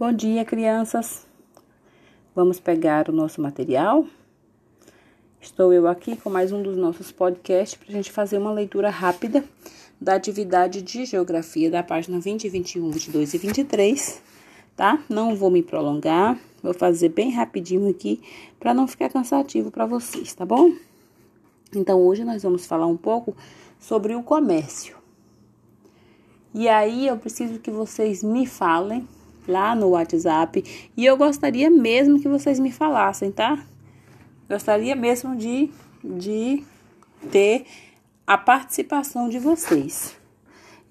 Bom dia, crianças. Vamos pegar o nosso material? Estou eu aqui com mais um dos nossos podcasts para a gente fazer uma leitura rápida da atividade de geografia da página 20, 21, 22 e 23, tá? Não vou me prolongar, vou fazer bem rapidinho aqui para não ficar cansativo para vocês, tá bom? Então, hoje nós vamos falar um pouco sobre o comércio. E aí eu preciso que vocês me falem lá no WhatsApp. E eu gostaria mesmo que vocês me falassem, tá? Gostaria mesmo de, de ter a participação de vocês.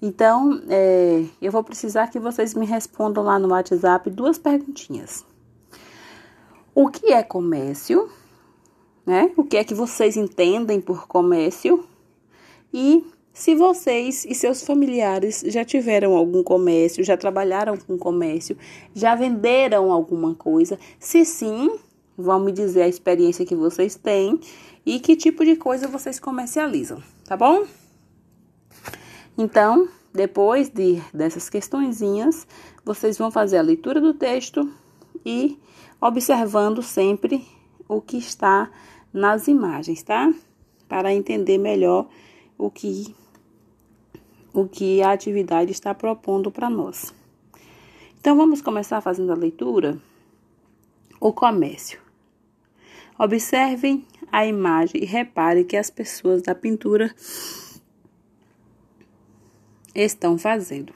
Então, é, eu vou precisar que vocês me respondam lá no WhatsApp duas perguntinhas. O que é comércio? Né? O que é que vocês entendem por comércio? E se vocês e seus familiares já tiveram algum comércio, já trabalharam com comércio, já venderam alguma coisa, se sim, vão me dizer a experiência que vocês têm e que tipo de coisa vocês comercializam, tá bom? Então, depois de dessas questõezinhas, vocês vão fazer a leitura do texto e observando sempre o que está nas imagens, tá? Para entender melhor o que o que a atividade está propondo para nós. Então vamos começar fazendo a leitura. O comércio. Observem a imagem e repare que as pessoas da pintura estão fazendo.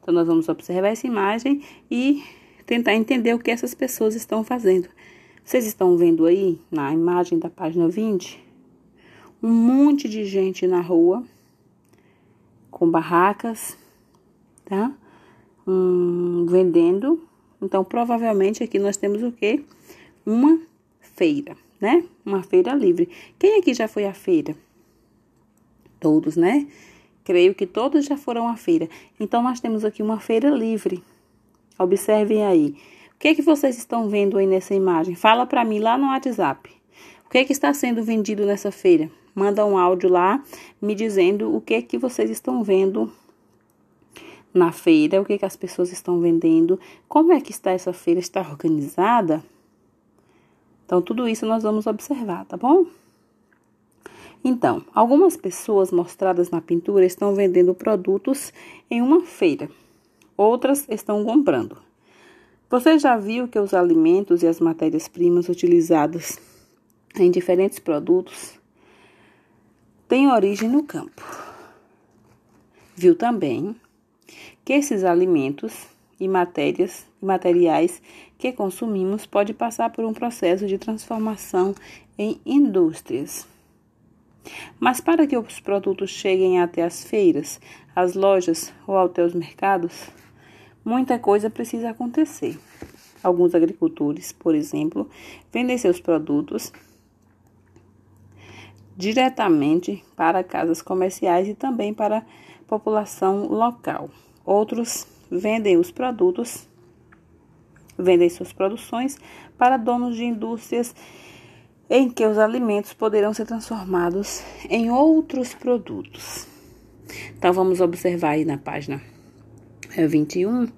Então nós vamos observar essa imagem e tentar entender o que essas pessoas estão fazendo. Vocês estão vendo aí na imagem da página 20 um monte de gente na rua com barracas, tá? Um, vendendo. Então, provavelmente aqui nós temos o quê? Uma feira, né? Uma feira livre. Quem aqui já foi à feira? Todos, né? Creio que todos já foram à feira. Então, nós temos aqui uma feira livre. Observem aí. O que é que vocês estão vendo aí nessa imagem? Fala para mim lá no WhatsApp. O que é que está sendo vendido nessa feira? Manda um áudio lá me dizendo o que é que vocês estão vendo na feira, o que, é que as pessoas estão vendendo, como é que está essa feira, está organizada? Então, tudo isso nós vamos observar, tá bom? Então, algumas pessoas mostradas na pintura estão vendendo produtos em uma feira, outras estão comprando. Você já viu que os alimentos e as matérias-primas utilizadas em diferentes produtos tem origem no campo. Viu também que esses alimentos e matérias e materiais que consumimos pode passar por um processo de transformação em indústrias. Mas para que os produtos cheguem até as feiras, as lojas ou até os mercados, muita coisa precisa acontecer. Alguns agricultores, por exemplo, vendem seus produtos diretamente para casas comerciais e também para a população local. Outros vendem os produtos, vendem suas produções para donos de indústrias em que os alimentos poderão ser transformados em outros produtos. Então vamos observar aí na página 21,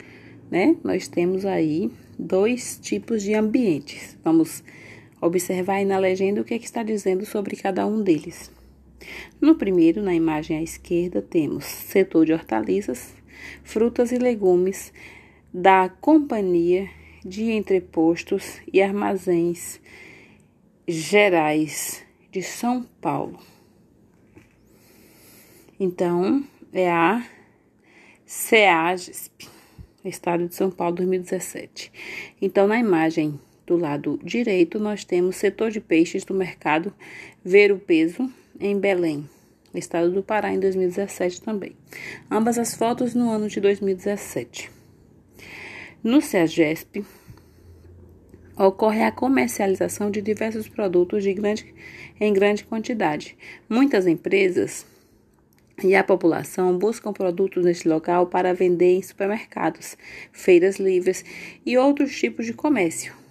né? Nós temos aí dois tipos de ambientes. Vamos Observar aí na legenda o que, é que está dizendo sobre cada um deles. No primeiro, na imagem à esquerda, temos setor de hortaliças, frutas e legumes da Companhia de Entrepostos e Armazéns Gerais de São Paulo. Então, é a CEAGESP, Estado de São Paulo 2017. Então, na imagem do lado direito, nós temos setor de peixes do mercado Ver o Peso, em Belém, estado do Pará, em 2017 também. Ambas as fotos no ano de 2017. No CEAGESP, ocorre a comercialização de diversos produtos de grande, em grande quantidade. Muitas empresas e a população buscam produtos neste local para vender em supermercados, feiras livres e outros tipos de comércio.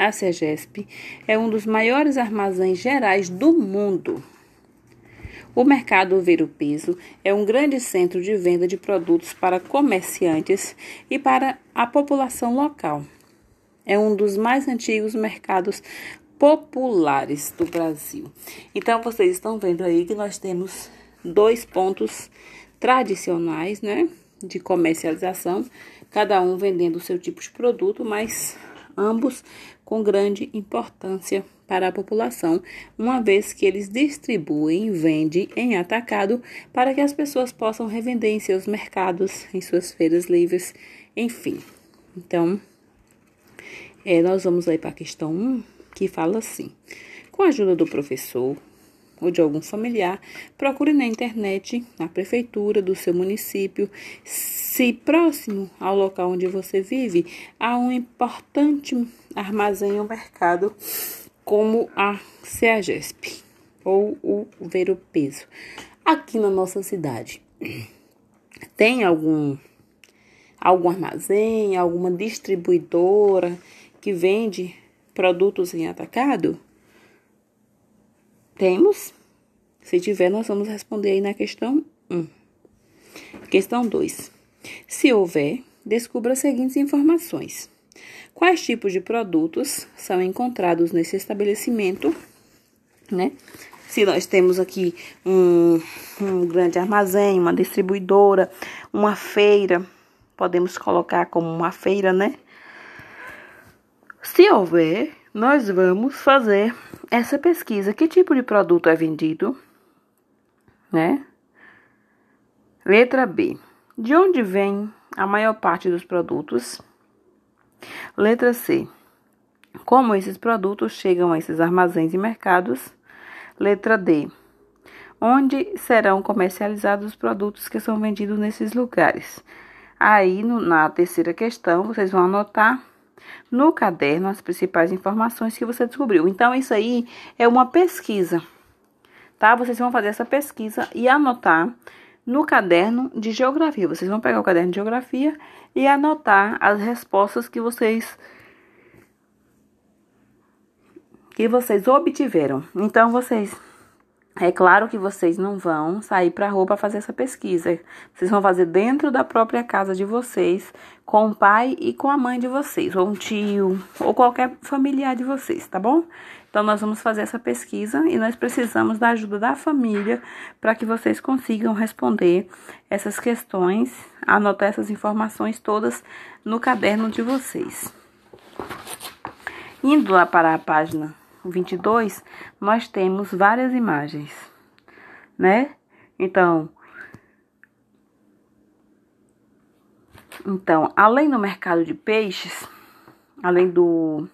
A CEGESP é um dos maiores armazéns gerais do mundo. O mercado Ver o Peso é um grande centro de venda de produtos para comerciantes e para a população local. É um dos mais antigos mercados populares do Brasil. Então, vocês estão vendo aí que nós temos dois pontos tradicionais, né, de comercialização, cada um vendendo o seu tipo de produto, mas ambos com grande importância para a população, uma vez que eles distribuem e vendem em atacado para que as pessoas possam revender em seus mercados, em suas feiras livres, enfim. Então, é, nós vamos aí para a questão 1, que fala assim: com a ajuda do professor, ou de algum familiar, procure na internet, na prefeitura do seu município, se próximo ao local onde você vive há um importante armazém ou mercado como a CEAGESP ou o Ver o Peso. Aqui na nossa cidade, tem algum algum armazém, alguma distribuidora que vende produtos em atacado? Temos? Se tiver, nós vamos responder aí na questão 1. Questão 2. Se houver, descubra as seguintes informações. Quais tipos de produtos são encontrados nesse estabelecimento, né? Se nós temos aqui um, um grande armazém, uma distribuidora, uma feira, podemos colocar como uma feira, né? Se houver, nós vamos fazer essa pesquisa. Que tipo de produto é vendido? Né? Letra B. De onde vem a maior parte dos produtos? Letra C. Como esses produtos chegam a esses armazéns e mercados? Letra D. Onde serão comercializados os produtos que são vendidos nesses lugares? Aí, no, na terceira questão, vocês vão anotar no caderno as principais informações que você descobriu. Então, isso aí é uma pesquisa, tá? Vocês vão fazer essa pesquisa e anotar no caderno de geografia. Vocês vão pegar o caderno de geografia e anotar as respostas que vocês que vocês obtiveram. Então, vocês é claro que vocês não vão sair para a rua para fazer essa pesquisa. Vocês vão fazer dentro da própria casa de vocês, com o pai e com a mãe de vocês, ou um tio, ou qualquer familiar de vocês, tá bom? Então, nós vamos fazer essa pesquisa e nós precisamos da ajuda da família para que vocês consigam responder essas questões, anotar essas informações todas no caderno de vocês. Indo lá para a página 22, nós temos várias imagens, né? Então, então, além do mercado de peixes, além do,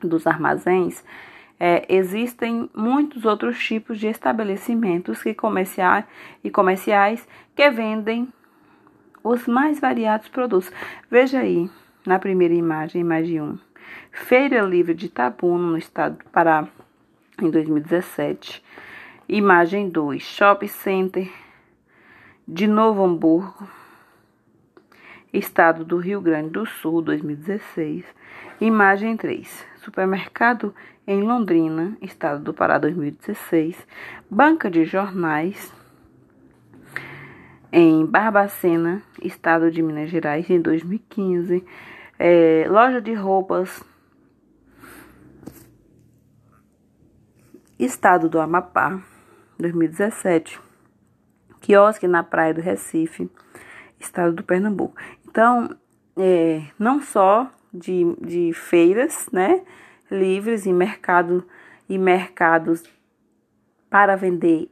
dos armazéns, é, existem muitos outros tipos de estabelecimentos que comerciais e comerciais que vendem os mais variados produtos. Veja aí na primeira imagem, imagem 1. Feira Livre de Itabuno, no estado do Pará, em 2017. Imagem 2, Shopping Center de Novo Hamburgo, estado do Rio Grande do Sul, 2016. Imagem 3, Supermercado em Londrina, estado do Pará, 2016. Banca de Jornais em Barbacena, estado de Minas Gerais, em 2015. É, loja de roupas Estado do Amapá, 2017. Quiosque na Praia do Recife, Estado do Pernambuco. Então, é, não só de, de feiras, né, livres e mercado e mercados para vender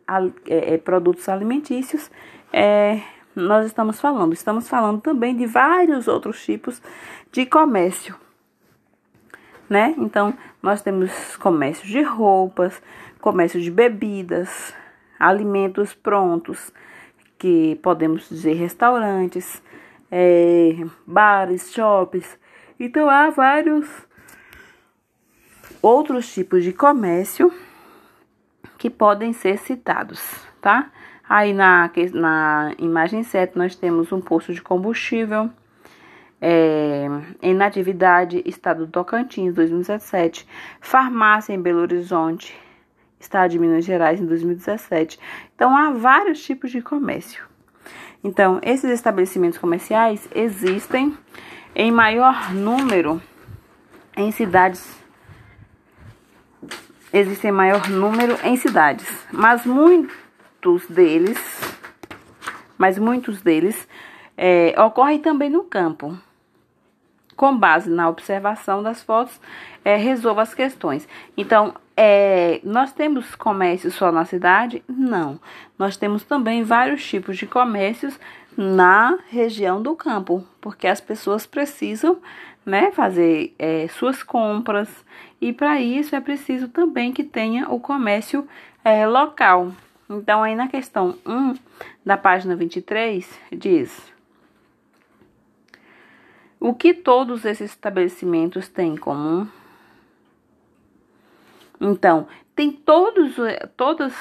é, é, produtos alimentícios, é, nós estamos falando. Estamos falando também de vários outros tipos de comércio né? Então, nós temos comércio de roupas, comércio de bebidas, alimentos prontos, que podemos dizer restaurantes, é, bares, shoppings. Então, há vários outros tipos de comércio que podem ser citados, tá? Aí na, na imagem 7 nós temos um posto de combustível, é, em Natividade, Estado do Tocantins, 2017, farmácia em Belo Horizonte, estado de Minas Gerais em 2017. Então há vários tipos de comércio. Então, esses estabelecimentos comerciais existem em maior número em cidades existem maior número em cidades, mas muitos deles, mas muitos deles é, ocorrem também no campo. Com base na observação das fotos, é, resolva as questões. Então, é, nós temos comércio só na cidade? Não. Nós temos também vários tipos de comércios na região do campo, porque as pessoas precisam né, fazer é, suas compras e para isso é preciso também que tenha o comércio é, local. Então, aí na questão 1 da página 23, diz: O que todos esses estabelecimentos têm em comum? Então, tem todos, todas,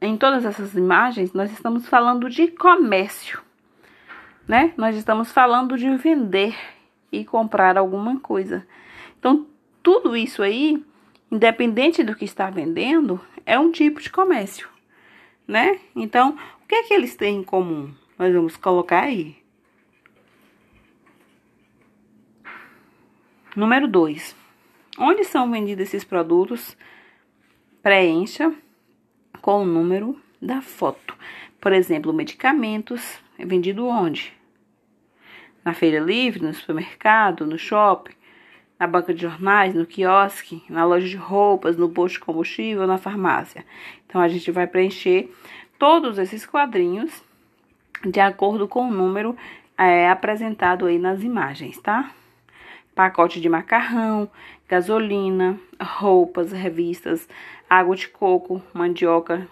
em todas essas imagens, nós estamos falando de comércio, né? Nós estamos falando de vender e comprar alguma coisa. Então, tudo isso aí, independente do que está vendendo, é um tipo de comércio, né? Então, o que é que eles têm em comum? Nós vamos colocar aí. Número 2. Onde são vendidos esses produtos? Preencha com o número da foto. Por exemplo, medicamentos é vendido onde? Na feira livre, no supermercado, no shopping, na banca de jornais, no quiosque, na loja de roupas, no posto de combustível, na farmácia. Então a gente vai preencher todos esses quadrinhos de acordo com o número é, apresentado aí nas imagens, tá? pacote de macarrão, gasolina, roupas, revistas, água de coco, mandioca,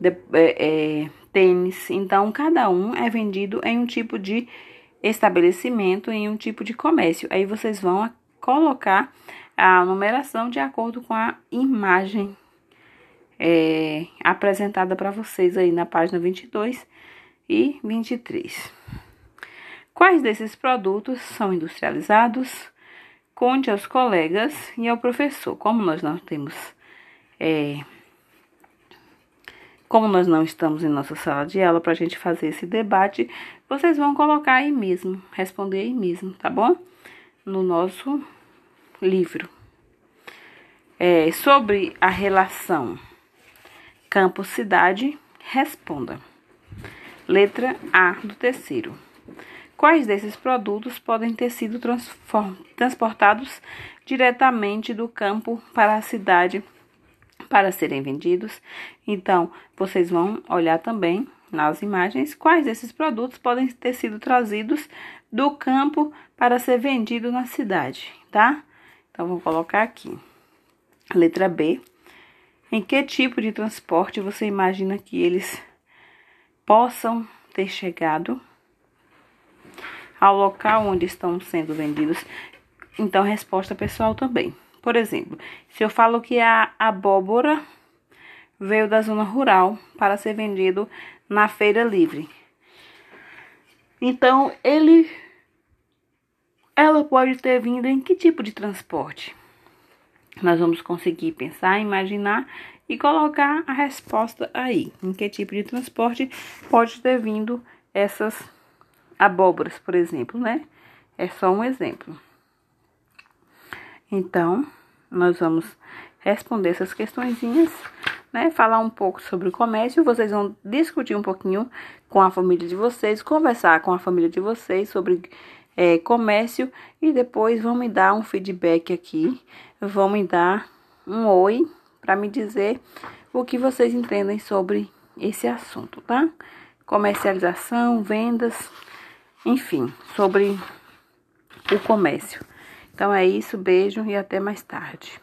de, é, é, tênis. Então, cada um é vendido em um tipo de estabelecimento, em um tipo de comércio. Aí vocês vão colocar a numeração de acordo com a imagem é, apresentada para vocês aí na página 22 e 23. Quais desses produtos são industrializados? Conte aos colegas e ao professor. Como nós não temos, é, como nós não estamos em nossa sala de aula para a gente fazer esse debate, vocês vão colocar aí mesmo, responder aí mesmo, tá bom? No nosso livro. É, sobre a relação campo-cidade, responda. Letra A do terceiro. Quais desses produtos podem ter sido transportados diretamente do campo para a cidade para serem vendidos? Então, vocês vão olhar também nas imagens quais desses produtos podem ter sido trazidos do campo para ser vendido na cidade, tá? Então, vou colocar aqui. Letra B. Em que tipo de transporte você imagina que eles possam ter chegado? ao local onde estão sendo vendidos. Então, resposta pessoal também. Por exemplo, se eu falo que a abóbora veio da zona rural para ser vendido na feira livre. Então, ele ela pode ter vindo em que tipo de transporte? Nós vamos conseguir pensar, imaginar e colocar a resposta aí. Em que tipo de transporte pode ter vindo essas abóboras, por exemplo, né? É só um exemplo. Então, nós vamos responder essas questõezinhas, né? Falar um pouco sobre o comércio. Vocês vão discutir um pouquinho com a família de vocês, conversar com a família de vocês sobre é, comércio e depois vão me dar um feedback aqui, vão me dar um oi para me dizer o que vocês entendem sobre esse assunto, tá? Comercialização, vendas enfim, sobre o comércio. Então é isso, beijo e até mais tarde.